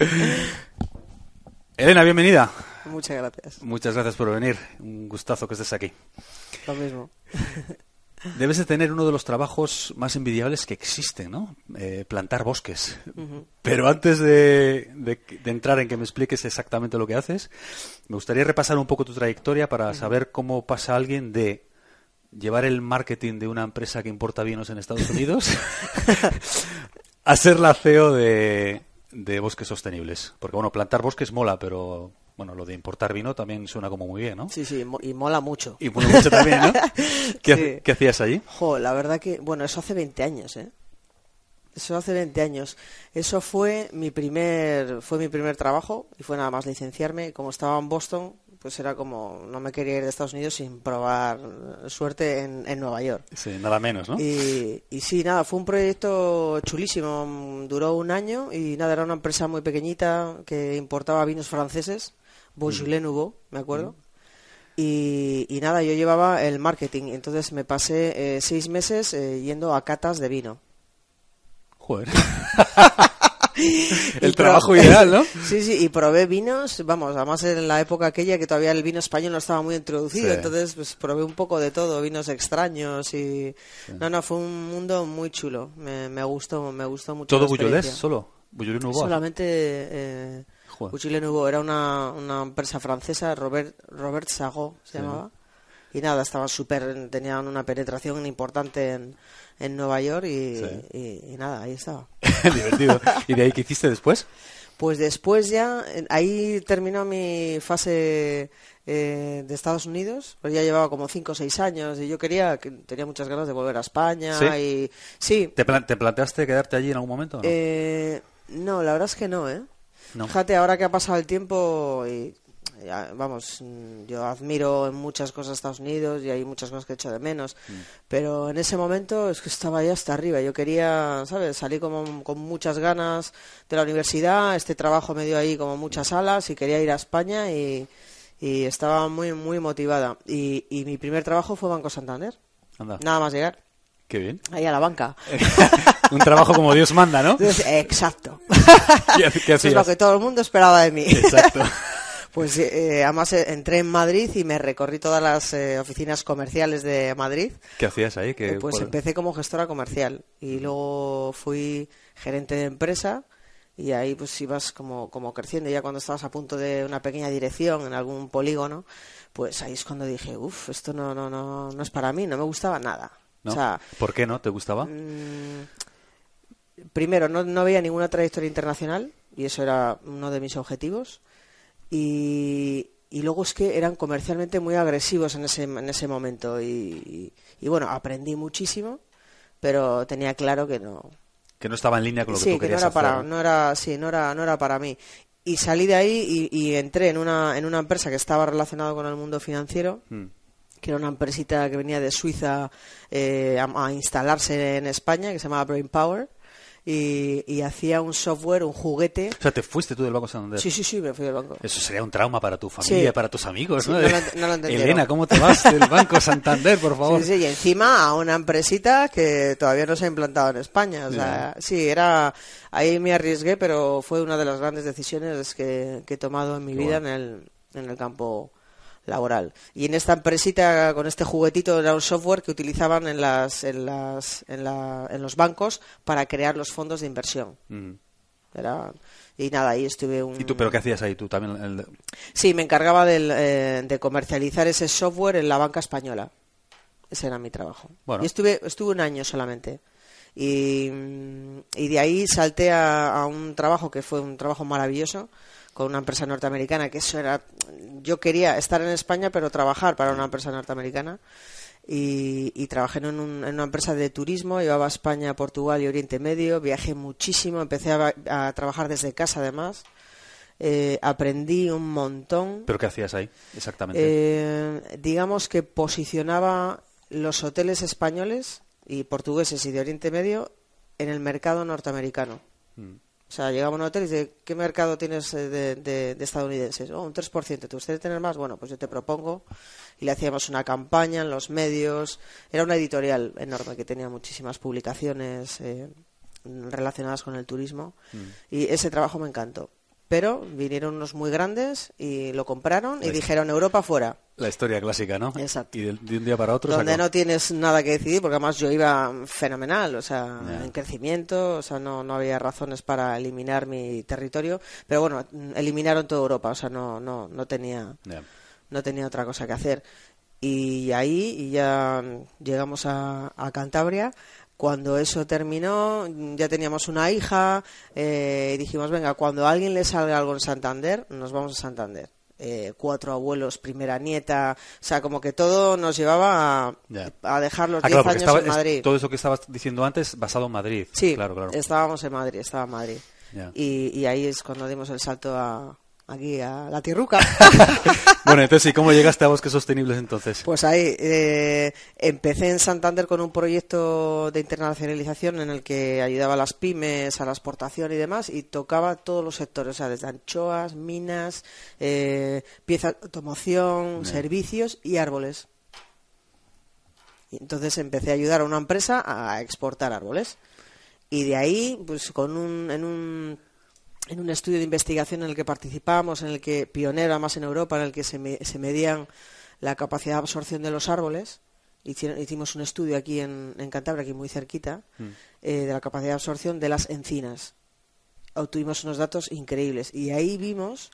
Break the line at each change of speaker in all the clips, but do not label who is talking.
Elena, bienvenida.
Muchas gracias.
Muchas gracias por venir. Un gustazo que estés aquí.
Lo mismo.
Debes de tener uno de los trabajos más envidiables que existen, ¿no? Eh, plantar bosques. Pero antes de, de- de entrar en que me expliques exactamente lo que haces, me gustaría repasar un poco tu trayectoria para saber cómo pasa alguien de llevar el marketing de una empresa que importa vinos en Estados Unidos a ser la CEO de, de bosques sostenibles. Porque, bueno, plantar bosques mola, pero, bueno, lo de importar vino también suena como muy bien, ¿no?
Sí, sí, y mola mucho.
Y bueno, mucho también, ¿no? ¿Qué,
Sí.
qué hacías allí?
Jo, la verdad que, bueno, eso hace 20 años, ¿eh? Eso hace 20 años. Eso fue mi primer, fue mi primer trabajo y fue nada más licenciarme. Como estaba en Boston, pues era como, no me quería ir de Estados Unidos sin probar suerte en, en Nueva York.
Sí, nada menos, ¿no?
Y, y sí, nada, fue un proyecto chulísimo. mm, Duró un año y nada, era una empresa muy pequeñita que importaba vinos franceses, Beaujolais Nouveau, me acuerdo. Y, y nada, yo llevaba el marketing. Entonces me pasé eh, seis meses eh, yendo a catas de vino.
Joder. El trabajo ideal, ¿no?
Sí, sí, y probé vinos, vamos, además en la época aquella que todavía el vino español no estaba muy introducido,
Sí.
entonces pues probé un poco de todo, vinos extraños y... No, no, fue un mundo muy chulo, me, me gustó, me gustó mucho.
¿Todo Bullolés solo? ¿Bullolés Nouveau?
Solamente eh, Nouveau, era una, una empresa francesa, Robert, Robert Sagot se
Sí.
llamaba. Y nada, estaban súper, tenían una penetración importante en, en Nueva York y,
Sí.
y- y nada, ahí estaba.
Divertido. ¿Y de ahí qué hiciste después?
Pues después ya, ahí terminó mi fase eh, de Estados Unidos, pues ya llevaba como 5 o 6 años y yo quería, que tenía muchas ganas de volver a España
¿Sí?
y sí,
¿Te, plan- te planteaste quedarte allí en algún momento? no?
eh, no, la verdad es que no, ¿eh?
No.
Fíjate, ahora que ha pasado el tiempo y vamos, mm, yo admiro en muchas cosas a Estados Unidos y hay muchas cosas que echo de menos,
Mm.
pero en ese momento es que estaba ya hasta arriba. Yo quería, ¿sabes? Salí como con muchas ganas de la universidad, este trabajo me dio ahí como muchas alas y quería ir a España y, y estaba muy, muy motivada. Y, y mi primer trabajo fue Banco Santander,
Anda,
nada más llegar,
qué bien.
ahí a la banca.
Un trabajo como Dios manda, ¿no?
Entonces, exacto.
¿Qué, qué
Eso es lo que todo el mundo esperaba de mí.
Exacto.
Pues eh, además eh, entré en Madrid y me recorrí todas las eh, oficinas comerciales de Madrid.
¿Qué hacías ahí? ¿Qué-
Eh, pues
cuál-
empecé como gestora comercial y luego fui gerente de empresa y ahí pues ibas como, como creciendo. Ya cuando estabas a punto de una pequeña dirección en algún polígono, pues ahí es cuando dije, uff, esto no, no, no, no es para mí, no me gustaba nada.
¿no?
O sea,
¿Por qué no? ¿Te gustaba?
Mm, primero, no, no veía ninguna trayectoria internacional y eso era uno de mis objetivos. Y, y luego es que eran comercialmente muy agresivos en ese, en ese momento. Y, y- y bueno, aprendí muchísimo, pero tenía claro que no.
Que no estaba en línea con lo que
sí,
tú
que no
querías
era
hacer.
para, no era, sí, no era, no era para mí. Y salí de ahí y, y entré en una, en una empresa que estaba relacionada con el mundo financiero
Mm.
que era una empresita que venía de Suiza eh, a, a instalarse en España, que se llamaba Brain Power, y, y hacía un software, un juguete.
O sea, te fuiste tú del Banco Santander.
Sí, sí, sí, me fui del banco.
Eso sería un trauma para tu familia,
Sí.
para tus amigos,
Sí,
¿no?
no lo no lo.
Elena, ¿cómo te vas del Banco Santander, por favor?
Sí, sí, y encima a una empresita que todavía no se ha implantado en España. O sea, sí, era. Ahí me arriesgué, pero fue una de las grandes decisiones que, que he tomado en mi
Qué
vida
bueno.
en el, en el campo laboral. Y en esta empresita, con este juguetito, era un software que utilizaban en, las, en, las, en, la- en los bancos para crear los fondos de inversión.
Mm.
Era, y nada, ahí estuve un...
¿Y tú, pero qué hacías ahí tú también? el-
Sí, me encargaba del, eh, de comercializar ese software en la banca española. Ese era mi trabajo.
Bueno.
Y estuve, estuve un año solamente. Y, y de ahí salté a, a un trabajo que fue un trabajo maravilloso con una empresa norteamericana, que eso era... Yo quería estar en España, pero trabajar para una empresa norteamericana. Y, y trabajé en, un- en una empresa de turismo, llevaba a España, Portugal y Oriente Medio, viajé muchísimo, empecé a, a trabajar desde casa además, eh, aprendí un montón.
¿Pero qué hacías ahí, exactamente?
Eh, digamos que posicionaba los hoteles españoles y portugueses y de Oriente Medio en el mercado norteamericano.
Mm.
O sea, llegaba a un hotel y dice, ¿qué mercado tienes eh, de, de- de estadounidenses? Oh, un 3%. ¿Te gustaría tener más? Bueno, pues yo te propongo. Y le hacíamos una campaña en los medios. Era una editorial enorme que tenía muchísimas publicaciones eh, relacionadas con el turismo. Y ese trabajo me encantó. Pero vinieron unos muy grandes y lo compraron y dijeron Europa fuera.
La historia clásica, ¿no?
Exacto.
Y de, de un día para otro
donde
sacó-
no tienes nada que decidir, porque además yo iba fenomenal, o sea, en crecimiento, o sea, no, no había razones para eliminar mi territorio, pero bueno, eliminaron toda Europa, o sea, no, no, no tenía, no tenía otra cosa que hacer. Y ahí y ya llegamos a, a Cantabria. Cuando eso terminó, ya teníamos una hija eh, y dijimos, venga, cuando a alguien le salga algo en Santander, nos vamos a Santander. Eh, cuatro abuelos, primera nieta, o sea, como que todo nos llevaba a, dejar los
Ah,
10
claro, porque
años
estaba,
en Madrid.
es- todo eso que estabas diciendo antes basado en Madrid.
Sí,
claro, claro.
estábamos en Madrid, estaba en Madrid. Y ahí es cuando dimos el salto a, aquí, a la tierruca.
Bueno, entonces, ¿y cómo llegaste a Bosques Sostenibles entonces?
Pues ahí eh, empecé en Santander con un proyecto de internacionalización en el que ayudaba a las pymes, a la exportación y demás, y tocaba todos los sectores, o sea, desde anchoas, minas, eh, piezas de automoción, servicios y árboles. Y entonces empecé a ayudar a una empresa a exportar árboles. Y de ahí, pues con un, en un en un estudio de investigación en el que participamos, en el que pionero además en Europa, en el que se, me- se medían la capacidad de absorción de los árboles. Hicimos un estudio aquí en, en Cantabria, aquí muy cerquita, eh, de la capacidad de absorción de las encinas. Obtuvimos unos datos increíbles y ahí vimos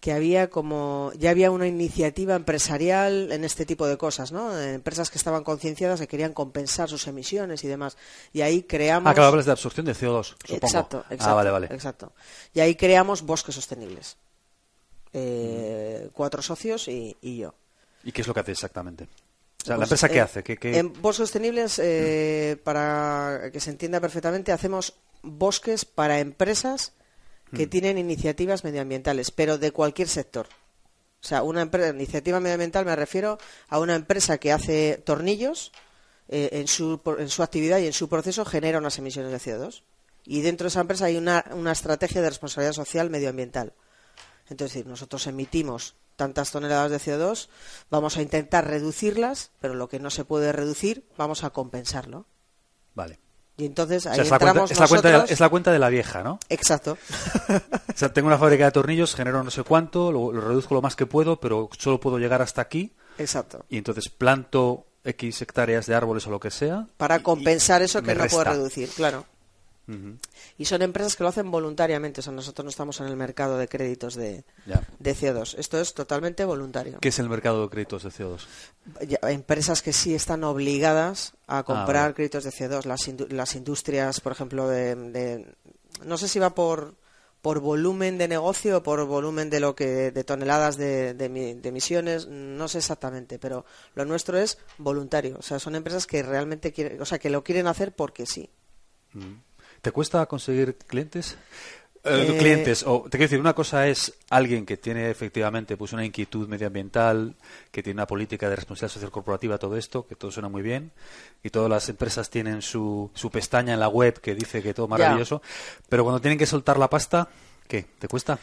que había como ya había una iniciativa empresarial en este tipo de cosas, ¿no? Empresas que estaban concienciadas que querían compensar sus emisiones y demás. Y ahí creamos
Ah, claro, hablas de absorción de CO2, supongo.
Exacto, exacto.
Ah, vale, vale.
Exacto. Y ahí creamos bosques sostenibles. Eh, Cuatro socios y, y yo.
¿Y qué es lo que hace exactamente? O sea, ¿la
Pues,
empresa qué
eh,
hace? ¿Qué, qué-
En bosques sostenibles, eh, para que se entienda perfectamente, hacemos bosques para empresas. Que tienen iniciativas medioambientales, pero de cualquier sector. O sea, una empresa, iniciativa medioambiental me refiero a una empresa que hace tornillos, eh, en, su, en su actividad y en su proceso genera unas emisiones de CO2. Y dentro de esa empresa hay una, una estrategia de responsabilidad social medioambiental. Entonces, nosotros emitimos tantas toneladas de CO2, vamos a intentar reducirlas, pero lo que no se puede reducir, vamos a compensarlo.
Vale.
Y entonces
O
ahí
sea, es la, cuenta, es, la cuenta de la,
nosotros-
es la cuenta de la vieja, ¿no?
Exacto.
O sea, tengo una fábrica de tornillos, genero no sé cuánto, lo, lo reduzco lo más que puedo, pero solo puedo llegar hasta aquí.
Exacto.
Y entonces planto X hectáreas de árboles o lo que sea.
Para compensar
y
eso que no
resta.
puede reducir, claro. Y son empresas que lo hacen voluntariamente, o sea, nosotros no estamos en el mercado de créditos de, de CO2. Esto es totalmente voluntario.
¿Qué es el mercado de créditos de CO2?
Ya, empresas que sí están obligadas a comprar
Ah, vale.
créditos de CO2. Las, indu- las industrias, por ejemplo, de, de- no sé si va por por volumen de negocio o por volumen de lo que de toneladas de, de emisiones no sé exactamente pero lo nuestro es voluntario o sea son empresas que realmente quieren o sea que lo quieren hacer porque sí
¿Te cuesta conseguir clientes? Eh,
Eh,
clientes, o te quiero decir, una cosa es alguien que tiene efectivamente pues una inquietud medioambiental, que tiene una política de responsabilidad social corporativa, todo esto, que todo suena muy bien, y todas las empresas tienen su, su pestaña en la web que dice que todo maravilloso, pero cuando tienen que soltar la pasta, ¿qué? ¿Te cuesta?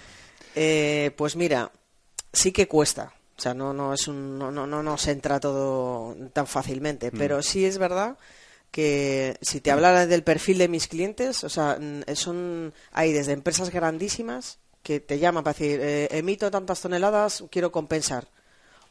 Eh, pues mira, sí que cuesta. O sea, no, no es un, no, no, no nos entra todo tan fácilmente. Pero sí es verdad que si te hablara del perfil de mis clientes, o sea, mm, son, hay desde empresas grandísimas que te llaman para decir, eh, emito tantas toneladas, quiero compensar.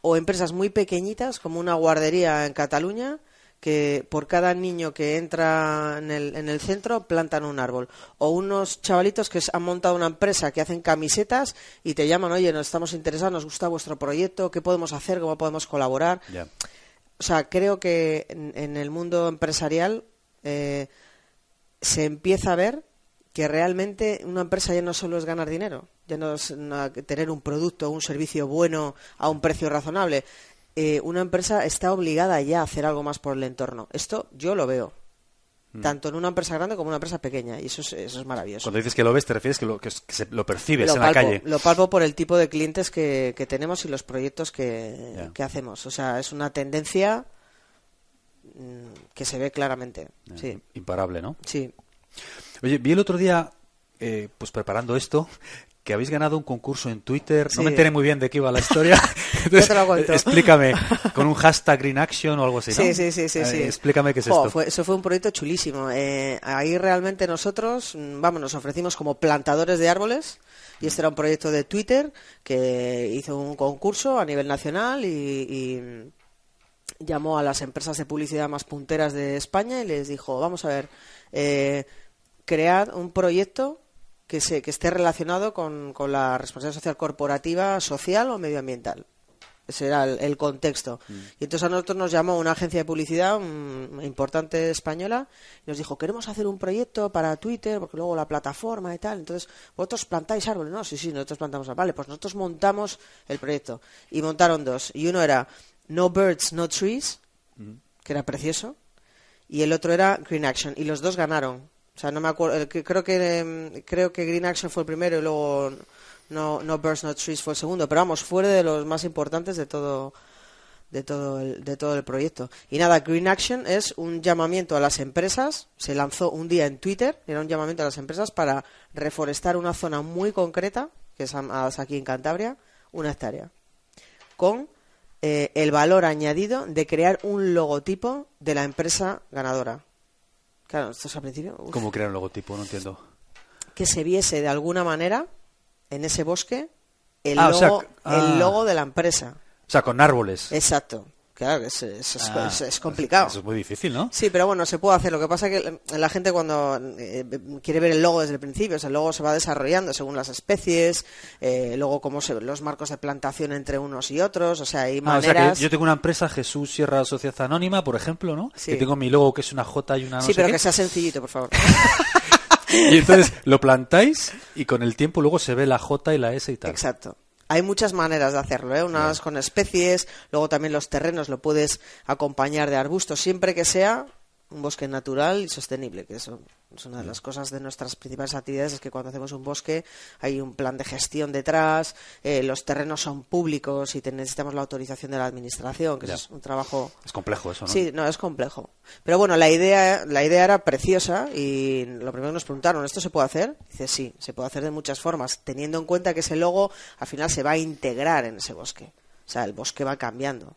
O empresas muy pequeñitas, como una guardería en Cataluña, que por cada niño que entra en el, en el centro plantan un árbol. O unos chavalitos que han montado una empresa que hacen camisetas y te llaman, oye, nos estamos interesados, nos gusta vuestro proyecto, ¿qué podemos hacer? ¿Cómo podemos colaborar? O sea, creo que en, el mundo empresarial eh, se empieza a ver que realmente una empresa ya no solo es ganar dinero, ya no es tener un producto o un servicio bueno a un precio razonable. Eh, una empresa está obligada ya a hacer algo más por el entorno. Esto yo lo veo. Tanto en una empresa grande como en una empresa pequeña, y eso es, eso es maravilloso.
Cuando dices que lo ves, te refieres que lo, que, se, lo percibes
lo
en
palpo,
la calle.
Lo palpo por el tipo de clientes que, que tenemos y los proyectos que, hacemos. O sea, es una tendencia mm, que se ve claramente. Sí,
Imparable, ¿no?
sí.
Oye, vi el otro día, eh, pues preparando esto, que habéis ganado un concurso en Twitter. No
Sí.
me enteré muy bien de qué iba la historia. Entonces,
te lo cuento.
Explícame, con un hashtag Green Action o algo así, ¿no?
Sí, sí, sí, sí,
Eh,
sí.
Explícame qué es
Jo,
esto.
fue- eso fue un proyecto chulísimo. Eh, ahí realmente nosotros, mm, vamos, nos ofrecimos como plantadores de árboles y este era un proyecto de Twitter que hizo un concurso a nivel nacional y, y, llamó a las empresas de publicidad más punteras de España y les dijo, vamos a ver, eh, cread un proyecto que, se, que esté relacionado con, con la responsabilidad social corporativa, social o medioambiental. Ese era el, el contexto. Y entonces a nosotros nos llamó una agencia de publicidad mm, importante española y nos dijo, queremos hacer un proyecto para Twitter, porque luego la plataforma y tal. Entonces, ¿vosotros plantáis árboles? No, sí, sí, nosotros plantamos árboles. Vale, pues nosotros montamos el proyecto. Y montaron dos. Y uno era No Birds, No Trees, que era precioso. Y el otro era Green Action. Y los dos ganaron. O sea, no me acuerdo. Creo que, em, creo que Green Action fue el primero y luego no, no Birds, No Trees fue el segundo. Pero vamos, fue de los más importantes de todo, de todo el, de todo el proyecto. Y nada, Green Action es un llamamiento a las empresas, se lanzó un día en Twitter, era un llamamiento a las empresas para reforestar una zona muy concreta, que es aquí en Cantabria, una hectárea, con eh, el valor añadido de crear un logotipo de la empresa ganadora. Claro, esto es al principio. uf,
¿Cómo crear un logotipo? No entiendo.
que se viese de alguna manera en ese bosque el,
Ah, o
logo,
sea, ah.
el logo de la empresa.
O sea, con árboles.
Exacto. Claro, es, es-
Ah,
es- es complicado.
Eso es muy difícil, ¿no?
Sí, pero bueno, se puede hacer. Lo que pasa es que la gente cuando eh, quiere ver el logo desde el principio, o sea, el logo se va desarrollando según las especies, eh, luego cómo se los marcos de plantación entre unos y otros, o sea, hay
Ah, o sea
maneras...
que yo tengo una empresa, Jesús Sierra Sociedad Anónima, por ejemplo, ¿no?
Sí.
Que tengo mi logo que es una J y una no
sí,
sé
pero
qué.
que sea sencillito, por favor.
Y entonces lo plantáis y con el tiempo luego se ve la J y la S y tal.
Exacto. Hay muchas maneras de hacerlo, ¿eh? unas con especies, luego también los terrenos lo puedes acompañar de arbustos, siempre que sea un bosque natural y sostenible, que eso es una de las cosas de nuestras principales actividades, es que cuando hacemos un bosque hay un plan de gestión detrás, eh, los terrenos son públicos y te- necesitamos la autorización de la administración, que es un trabajo
Es complejo eso, ¿no?
Sí, no, es complejo. Pero bueno, la idea, la idea era preciosa y lo primero que nos preguntaron, ¿esto se puede hacer? Dice, sí, se puede hacer de muchas formas, teniendo en cuenta que ese logo al final se va a integrar en ese bosque. O sea, el bosque va cambiando.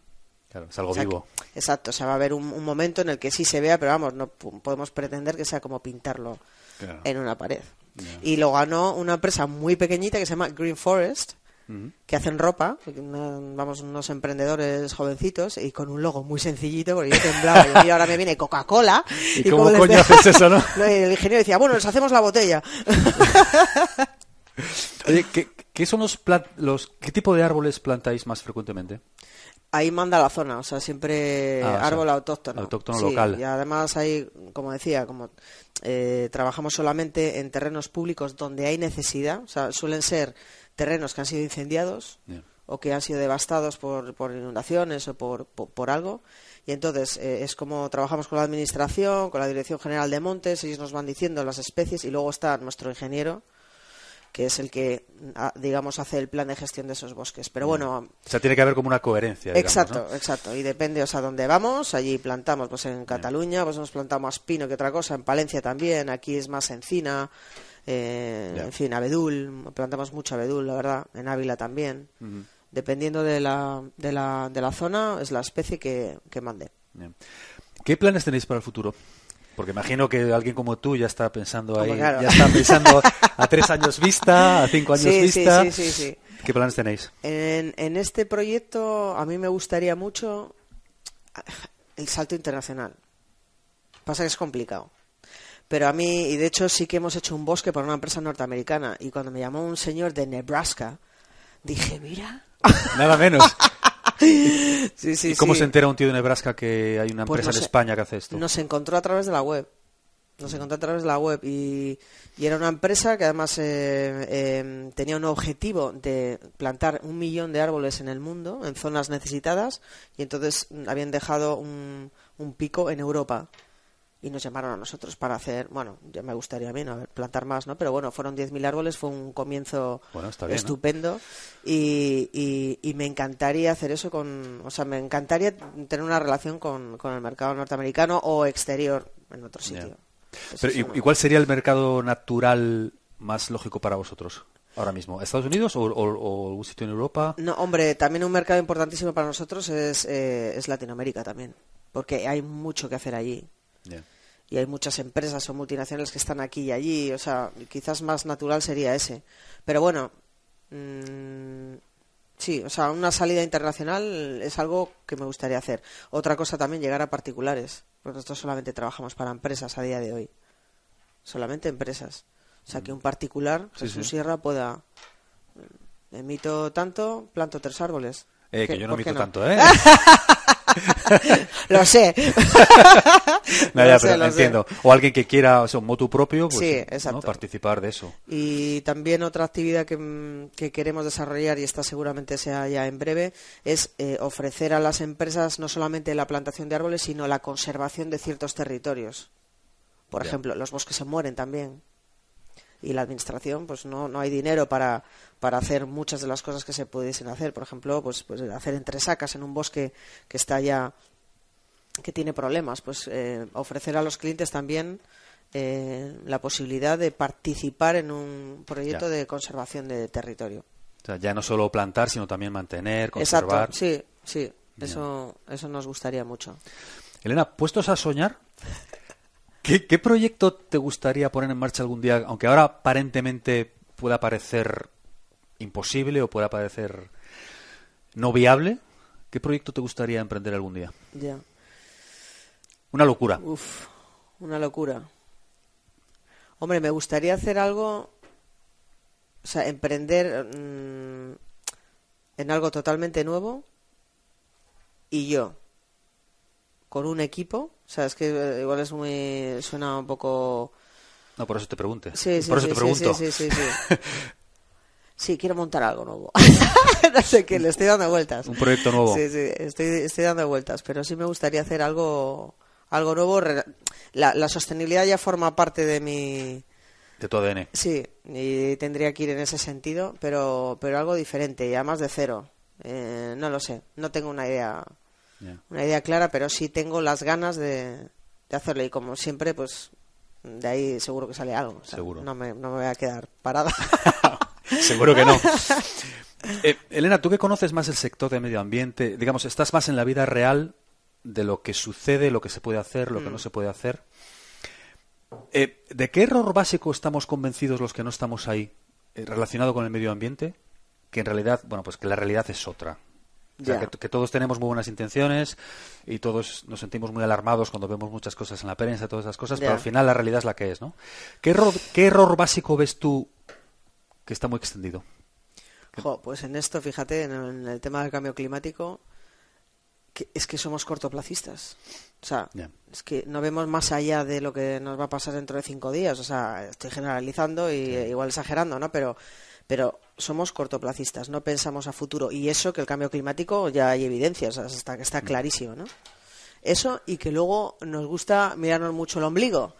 Claro, es algo
O sea,
vivo.
que- exacto, o sea, va a haber un, un momento en el que sí se vea, pero vamos, no po- podemos pretender que sea como pintarlo
Claro.
en una pared. Y lo ganó una empresa muy pequeñita que se llama Green Forest, que hacen ropa, una- vamos, unos emprendedores jovencitos y con un logo muy sencillito, porque yo temblaba, "Mira, ahora me viene Coca-Cola.
¿Y
cómo
cómo coño haces eso, no?
y el ingeniero decía, bueno, les hacemos la botella.
Oye, ¿qué, qué son los, los qué tipo de árboles plantáis más frecuentemente?
Ahí manda la zona, o sea, siempre
Ah, o sea,
árbol autóctono.
autóctono
Sí,
local.
Y además hay, como decía, como eh, trabajamos solamente en terrenos públicos donde hay necesidad, o sea, suelen ser terrenos que han sido incendiados o que han sido devastados por, por inundaciones o por, por, por algo. Y entonces eh, es como trabajamos con la administración, con la Dirección General de Montes, ellos nos van diciendo las especies y luego está nuestro ingeniero, que es el que, ah, digamos, hace el plan de gestión de esos bosques. Pero bueno,
O sea, tiene que haber como una coherencia, digamos,
Exacto,
¿no?
exacto. Y depende, o sea, dónde vamos. Allí plantamos, pues en Cataluña, pues hemos plantado más pino que otra cosa. En Palencia también. Aquí es más encina. eh. En fin, abedul. Plantamos mucho abedul, la verdad. En Ávila también. Dependiendo de la, de la, de la zona, es la especie que, que mande.
Bien. ¿Qué planes tenéis para el futuro? Porque imagino que alguien como tú ya está pensando ahí,
claro.
ya está pensando a tres años vista, a cinco años
Sí, sí,
vista.
sí, sí, sí.
¿Qué planes tenéis?
En, en este proyecto a mí me gustaría mucho el salto internacional. Pasa que es complicado. Pero a mí, y de hecho sí que hemos hecho un bosque para una empresa norteamericana. Y cuando me llamó un señor de Nebraska, dije, mira.
Nada menos.
Sí, sí,
¿Y cómo
sí.
se entera un tío de Nebraska que hay una
Pues
empresa
no
en
sé.
España que hace esto?
Nos encontró a través de la web. Nos encontró a través de la web y, y era una empresa que además eh, eh, tenía un objetivo de plantar un millón de árboles en el mundo, en zonas necesitadas, y entonces habían dejado un, un pico en Europa. Y nos llamaron a nosotros para hacer, bueno, ya me gustaría a mí ¿no? plantar más, ¿no? Pero bueno, fueron 10.000 árboles, fue un comienzo estupendo y, y, me encantaría hacer eso con, o sea, me encantaría tener una relación con, con el mercado norteamericano o exterior en otro sitio.
¿y, cuál sería el mercado natural más lógico para vosotros? ahora mismo? ¿Estados Unidos o, o, algún sitio en Europa?
No, hombre, también un mercado importantísimo para nosotros es, eh, es Latinoamérica también, porque hay mucho que hacer allí y hay muchas empresas o multinacionales que están aquí y allí, o sea, quizás más natural sería ese. Pero bueno, mm, sí, o sea, una salida internacional es algo que me gustaría hacer. Otra cosa también, llegar a particulares, porque nosotros solamente trabajamos para empresas a día de hoy, solamente empresas. O sea, que un particular, en su Sierra, pueda... Mm, emito tanto, planto tres árboles.
Eh, que yo no emito tanto, ¿eh?
lo sé.
no, entiendo. O alguien que quiera, o sea, un motu propio, pues, participar de eso.
Y también otra actividad que, queremos desarrollar, y esta seguramente sea ya en breve, es eh, ofrecer a las empresas no solamente la plantación de árboles, sino la conservación de ciertos territorios. Por ejemplo, los bosques se mueren también y la administración pues no, no hay dinero para, para hacer muchas de las cosas que se pudiesen hacer. Por ejemplo pues pues hacer entresacas en un bosque que está ya que tiene problemas pues eh, ofrecer a los clientes también eh, la posibilidad de participar en un proyecto de conservación de territorio.
O sea, ya no solo plantar sino también mantener conservar.
Exacto, sí sí eso eso nos gustaría mucho.
Elena puestos a soñar ¿Qué, proyecto te gustaría poner en marcha algún día, aunque ahora aparentemente pueda parecer imposible o pueda parecer no viable? ¿Qué proyecto te gustaría emprender algún día?
Ya.
Una locura.
Uf, una locura. Hombre, me gustaría hacer algo, o sea, emprender mm, en algo totalmente nuevo y yo, con un equipo, o sea, es que eh, igual es muy. suena un poco.
No, por eso te pregunto.
Sí,
sí, por eso
sí,
te pregunto.
Sí, sí, sí. Sí, quiero montar algo nuevo. no sé qué, le estoy dando vueltas.
Un proyecto nuevo.
Sí, sí, estoy, estoy dando vueltas, pero sí me gustaría hacer algo, algo nuevo. La, la sostenibilidad ya forma parte de mi...
De tu ADN.
Sí, y tendría que ir en ese sentido, pero, pero algo diferente, ya más de cero. Eh, no lo sé, no tengo una idea una idea clara, pero sí tengo las ganas de, hacerlo y como siempre, pues de ahí seguro que sale algo.
seguro.
No me, no me voy a quedar parada.
seguro que no. Eh, Elena, tú que conoces más el sector de medio ambiente, digamos, estás más en la vida real de lo que sucede, lo que se puede hacer, lo que no mm. se puede hacer. Eh, ¿De qué error básico estamos convencidos los que no estamos ahí eh, relacionado con el medio ambiente? Que en realidad, bueno, pues que la realidad es otra que, todos tenemos muy buenas intenciones y todos nos sentimos muy alarmados cuando vemos muchas cosas en la prensa, todas esas cosas, pero al final la realidad es la que es, ¿no? ¿Qué error, qué error básico ves tú que está muy extendido?
pues en esto, fíjate, en el, tema del cambio climático, es que somos cortoplacistas. O sea, es que no vemos más allá de lo que nos va a pasar dentro de cinco días. O sea, estoy generalizando y igual exagerando, ¿no? Pero pero somos cortoplacistas, no pensamos a futuro. Y eso que el cambio climático ya hay evidencias, hasta que está mm. clarísimo, ¿no? Eso y que luego nos gusta mirarnos mucho el ombligo.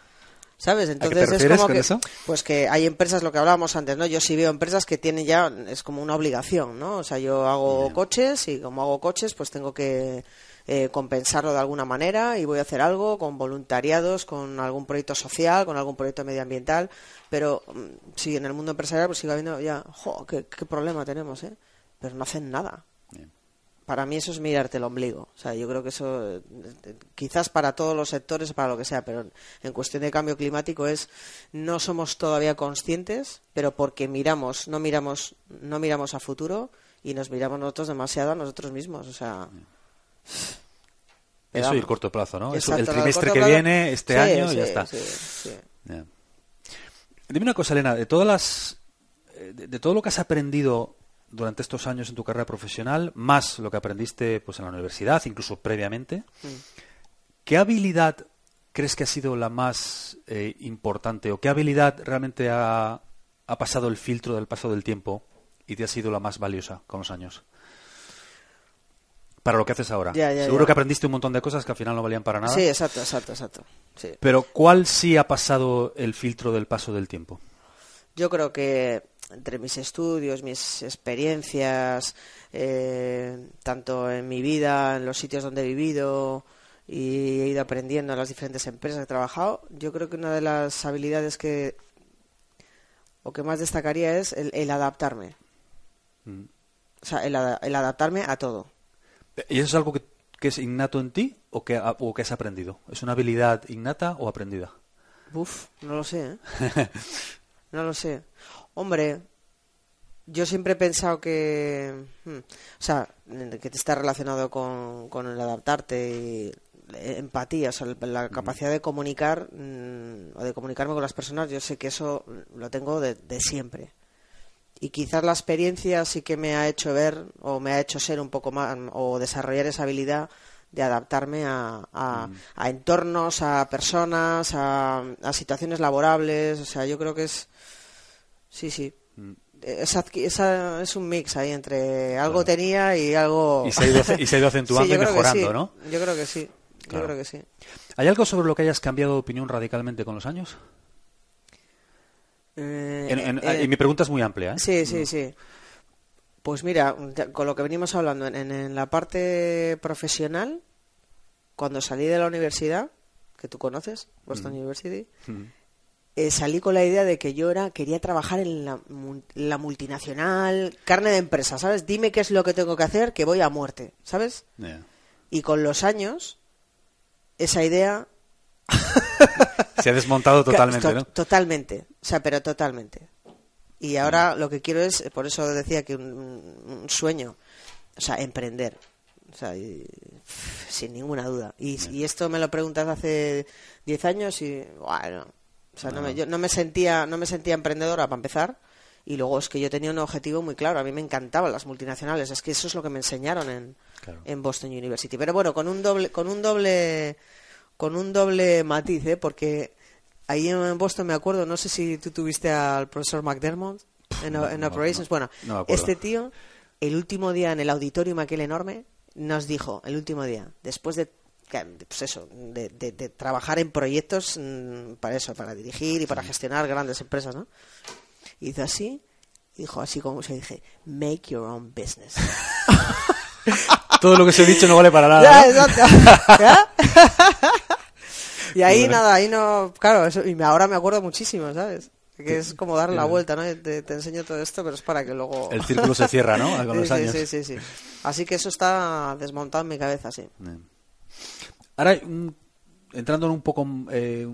¿Sabes?
Entonces es como
que
eso?
pues que hay empresas lo que hablábamos antes, ¿no? Yo sí veo empresas que tienen ya es como una obligación, ¿no? O sea, yo hago coches y como hago coches, pues tengo que eh, compensarlo de alguna manera y voy a hacer algo con voluntariados, con algún proyecto social, con algún proyecto medioambiental, pero mm, sí, en el mundo empresarial pues sigue habiendo ya, jo, qué, problema tenemos, ¿eh? Pero no hacen nada. Para mí eso es mirarte el ombligo. O sea, yo creo que eso, quizás para todos los sectores, para lo que sea, pero en cuestión de cambio climático es, no somos todavía conscientes, pero porque miramos, no miramos, no miramos a futuro y nos miramos nosotros demasiado a nosotros mismos. O sea,
eso y el corto plazo, ¿no? el trimestre que viene, este año, y ya está. Dime una cosa, Elena, de todas las, eh, de, todo lo que has aprendido durante estos años en tu carrera profesional, más lo que aprendiste pues en la universidad, incluso previamente, mm. ¿qué habilidad crees que ha sido la más eh, importante o qué habilidad realmente ha, ha pasado el filtro del paso del tiempo y te ha sido la más valiosa con los años? para lo que haces ahora.
Ya, ya,
Seguro
ya.
que aprendiste un montón de cosas que al final no valían para nada.
Sí, exacto, exacto, exacto. Sí.
Pero ¿cuál sí ha pasado el filtro del paso del tiempo?
Yo creo que entre mis estudios, mis experiencias, eh, tanto en mi vida, en los sitios donde he vivido y he ido aprendiendo en las diferentes empresas que he trabajado, yo creo que una de las habilidades que o que más destacaría es el, el adaptarme.
Mm.
O sea, el, ada- el adaptarme a todo.
¿Y eso es algo que, que es innato en ti o que, o que has aprendido? ¿Es una habilidad innata o aprendida?
Uf, no lo sé, ¿eh? No lo sé. Hombre, yo siempre he pensado que, hmm, o sea, que te está relacionado con, con el adaptarte y empatía, o sea, la capacidad de comunicar mm, o de comunicarme con las personas, yo sé que eso lo tengo de, de siempre. Y quizás la experiencia sí que me ha hecho ver o me ha hecho ser un poco más o desarrollar esa habilidad de adaptarme a, a, a entornos, a personas, a, a situaciones laborables. O sea, yo creo que es. Sí, sí. Esa- es un mix ahí entre algo tenía y algo.
Y se ha ido, ace- y se ha ido acentuando
Sí,
y mejorando,
sí.
¿no?
Yo creo que sí.
Claro.
Yo creo que sí.
¿Hay algo sobre lo que hayas cambiado de opinión radicalmente con los años?
Eh,
En- en-
eh,
y mi pregunta es muy amplia, ¿eh?
Sí, sí, sí. Pues mira, con lo que venimos hablando, en, en la parte profesional, cuando salí de la universidad, que tú conoces, Boston University,
Mm.
Eh, salí con la idea de que yo era quería trabajar en la, la multinacional, carne de empresa, ¿sabes? Dime qué es lo que tengo que hacer, que voy a muerte, ¿sabes?
Yeah.
Y con los años, esa idea
Se ha desmontado totalmente,
To-
¿no?
Totalmente, o sea, pero totalmente. Y ahora lo que quiero es, por eso decía que un, un sueño, o sea, emprender, o sea, y- sin ninguna duda. Y, y esto me lo preguntas hace 10 años y, bueno, o sea, no, me, yo no me sentía, no me sentía emprendedora para empezar. Y luego es que yo tenía un objetivo muy claro. A mí me encantaban las multinacionales. Es que eso es lo que me enseñaron en,
Claro.
en Boston University. Pero bueno, con un doble, con un doble, con un doble matiz, ¿eh? Porque ahí en Boston me acuerdo, no sé si tú tuviste al profesor McDermott en,
no,
en
no,
Operations.
no,
bueno, este tío, el último día en el auditorium aquel enorme, nos dijo, el último día, después de pues eso, de, de- de trabajar en proyectos mm, para eso, para dirigir y para gestionar grandes empresas, ¿no? Hizo así, dijo así como se dije, make your own business.
Todo lo que os he dicho no vale para nada. ¿no?
y ahí nada, ahí no, claro, eso, y me- ahora me acuerdo muchísimo, ¿sabes? Que es como darle la vuelta, ¿no? Te, te enseño todo esto, pero es para que luego...
El círculo se cierra, ¿no? Con
Sí,
los
sí,
años.
sí, sí, sí. Así que eso está desmontado en mi cabeza, sí.
Ahora, entrando en un poco eh,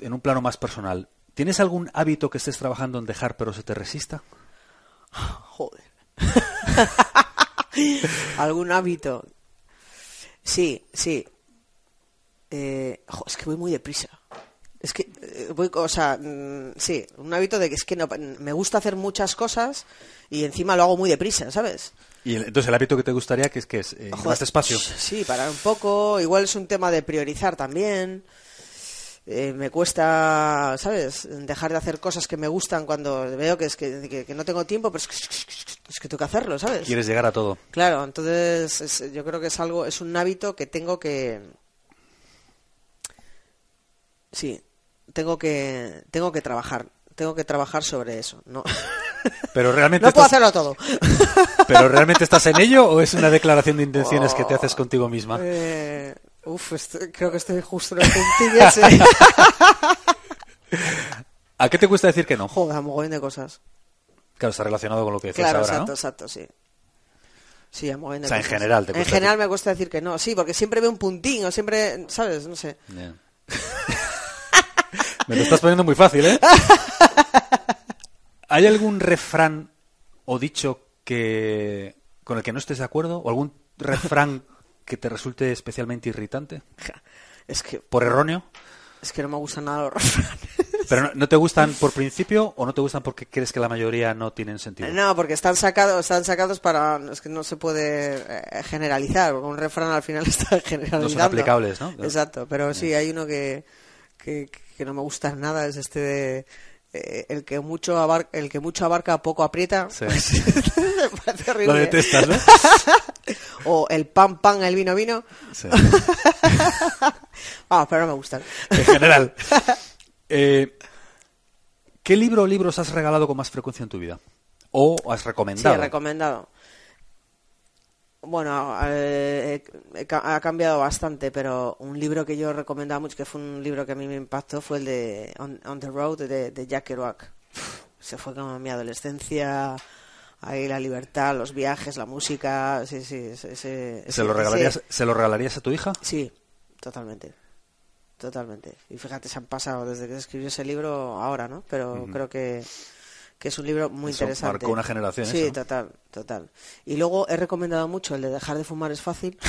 en un plano más personal, ¿tienes algún hábito que estés trabajando en dejar pero se te resista?
Joder. ¿Algún hábito? Sí, sí. Eh, es que voy muy deprisa. Es que eh, voy, o sea, mm, sí, un hábito de que es que no, me gusta hacer muchas cosas y encima lo hago muy deprisa, ¿sabes?
Y el- entonces el hábito que te gustaría que es que es eh,
Joder,
más despacio.
Sí, parar un poco. Igual es un tema de priorizar también. Eh, me cuesta, ¿sabes? Dejar de hacer cosas que me gustan cuando veo que es que, que- que no tengo tiempo, pero es que, es que tengo que hacerlo, ¿sabes?
Quieres llegar a todo.
Claro, entonces es- yo creo que es algo, es un hábito que tengo que, sí, tengo que, tengo que trabajar, tengo que trabajar sobre eso. No,
Pero realmente
no puedo
estás,
hacerlo todo.
pero realmente estás en ello o es una declaración de intenciones que te haces contigo misma.
Eh, uf, estoy- creo que estoy justo en el puntillo ese.
¿A qué te cuesta decir que no?
Joder, un mogollón de cosas.
Claro, está relacionado con lo que decías
Claro,
ahora,
exacto,
¿no?
exacto, sí. Sí, a mogollón de
O sea, en
cosas.
general te
En general
decir-
me cuesta decir que no, sí, porque siempre veo un puntín o siempre, ¿sabes? No sé.
Me lo estás poniendo muy fácil, ¿eh? ¿Hay algún refrán o dicho que con el que no estés de acuerdo? ¿O algún refrán que te resulte especialmente irritante?
Es que,
¿Por erróneo?
es que no me gustan nada los refranes.
¿Pero no, no te gustan por principio o no te gustan porque crees que la mayoría no tienen sentido?
No, porque están sacados, están sacados para, es que no se puede eh, generalizar, porque un refrán al final está generalizando.
aplicables, ¿no?
Exacto, pero sí, hay uno que, que, que no me gusta nada, es este de, eh, el que mucho abarca, el que mucho abarca poco aprieta.
Sí.
me parece horrible.
Lo detestas, ¿no?
o el pan, pan, el vino, vino.
Sí.
Vamos, pero no me gustan.
En general. Eh, ¿Qué libro o libros has regalado con más frecuencia en tu vida? ¿O has
Sí,
recomendado?
he recomendado. Bueno, eh, ca- ha cambiado bastante, pero un libro que yo recomendaba mucho, que fue un libro que a mí me impactó, fue el de On, On the Road de, de Jack Kerouac. Se fue como mi adolescencia, ahí la libertad, los viajes, la música, sí, sí. ese- ese-
¿Se, lo
ese-
regalarías, ¿Se lo regalarías a tu hija?
Sí, totalmente. Totalmente. Y fíjate, se han pasado desde que se escribió ese libro ahora, ¿no? Pero creo que, que es un libro muy
Eso
interesante.
marcó una generación,
Sí,
eso.
total, total. Y luego he recomendado mucho el de dejar de fumar es fácil.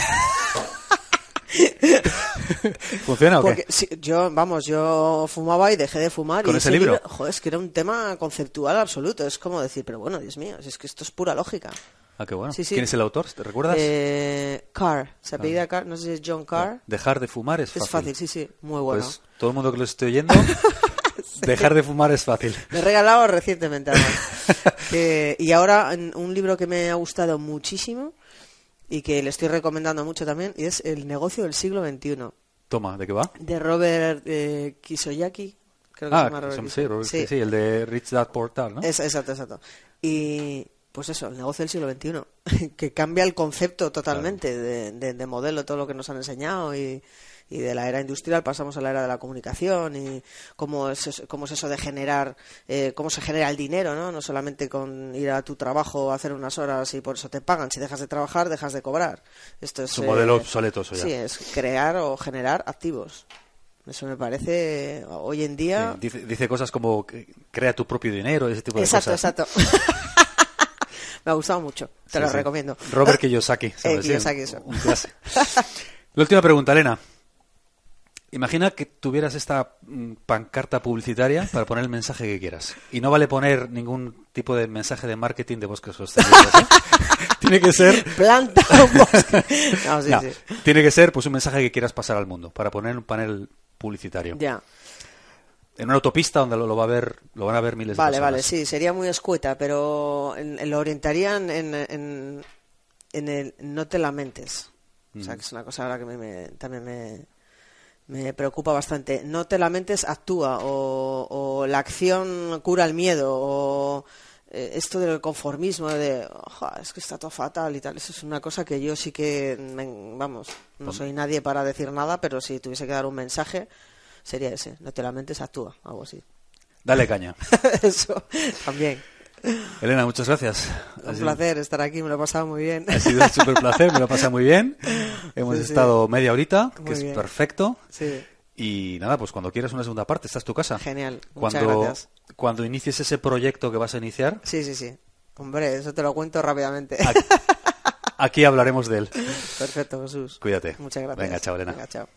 ¿Funciona o qué?
Porque sí, yo, vamos, yo fumaba y dejé de fumar.
¿Con
y
ese libro?
Joder, es que era un tema conceptual absoluto. Es como decir, pero bueno, Dios mío, es que esto es pura lógica.
Ah, qué bueno.
Sí, sí.
¿Quién es el autor? ¿Te recuerdas?
Eh, Carr, se apellida Carr, no sé si es John Carr.
Dejar de fumar es fácil.
Es fácil, sí, sí, muy bueno.
Pues todo el mundo que lo esté oyendo, dejar de fumar es fácil.
Me he regalado recientemente, además. Que- y ahora en un libro que me ha gustado muchísimo y que le estoy recomendando mucho también y es El negocio del siglo XXI
Toma, ¿de qué va?
de Robert eh, Kiyoshaki. Creo que se
Ah,
llama Robert
sí. Robert-
Sí.
sí, el de Rich Dad Poor Dad, ¿no?
Es- exacto, exacto. Y pues eso, el negocio del siglo XXI, que cambia el concepto totalmente de, de- de modelo, todo lo que nos han enseñado y, y de la era industrial pasamos a la era de la comunicación y cómo es, eso- cómo es eso de generar, eh, cómo se genera el dinero, ¿no? No solamente con ir a tu trabajo, hacer unas horas y por eso te pagan. Si dejas de trabajar, dejas de cobrar. Esto es,
un modelo obsoleto eso ya.
Sí, es crear o generar activos. Eso me parece hoy en día...
Sí, dice, dice cosas como crea tu propio dinero, ese tipo de
Exacto,
cosas.
exacto. Me ha gustado mucho, te
Sí,
lo
sí.
recomiendo.
Robert Kiyosaki. ¿sabes?
Eh, Kiyosaki, eso.
un clase. La última pregunta, Elena. Imagina que tuvieras esta mm, pancarta publicitaria para poner el mensaje que quieras. Y no vale poner ningún tipo de mensaje de marketing de bosques sostenibles. ¿eh? Tiene que ser
Planta un bosque. No, sí,
No,
sí.
tiene que ser pues un mensaje que quieras pasar al mundo para poner un panel publicitario.
Ya.
En una autopista donde lo, lo va a ver, lo van a ver miles de
Vale,
personas.
vale, sí, sería muy escueta, pero en- en- lo orientarían en, en, en el no te lamentes. O sea, que es una cosa ahora que me- me- también me, me preocupa bastante. No te lamentes, actúa. O, o la acción cura el miedo. O eh, esto del conformismo de, "Oja, es que está todo fatal y tal. Eso es una cosa que yo sí que, me- vamos, no soy nadie para decir nada, pero si tuviese que dar un mensaje, sería ese. No te lamentes, actúa. Algo así.
Dale caña.
Eso, también.
Elena, muchas gracias.
Un placer estar aquí, me lo he pasado muy bien.
Ha sido un súper placer, me lo pasa muy bien. Hemos
Sí, sí.
estado media horita, que es
bien.
perfecto.
Sí,
Y nada, pues cuando quieras una segunda parte, esta es tu casa.
genial. Muchas
Cuando,
gracias.
cuando inicies ese proyecto que vas a iniciar,
Sí, sí, sí. Hombre, eso te lo cuento rápidamente.
aquí hablaremos de él.
Perfecto, Jesús.
Cuídate.
Muchas gracias.
Venga, chao, Elena.
Venga, chao.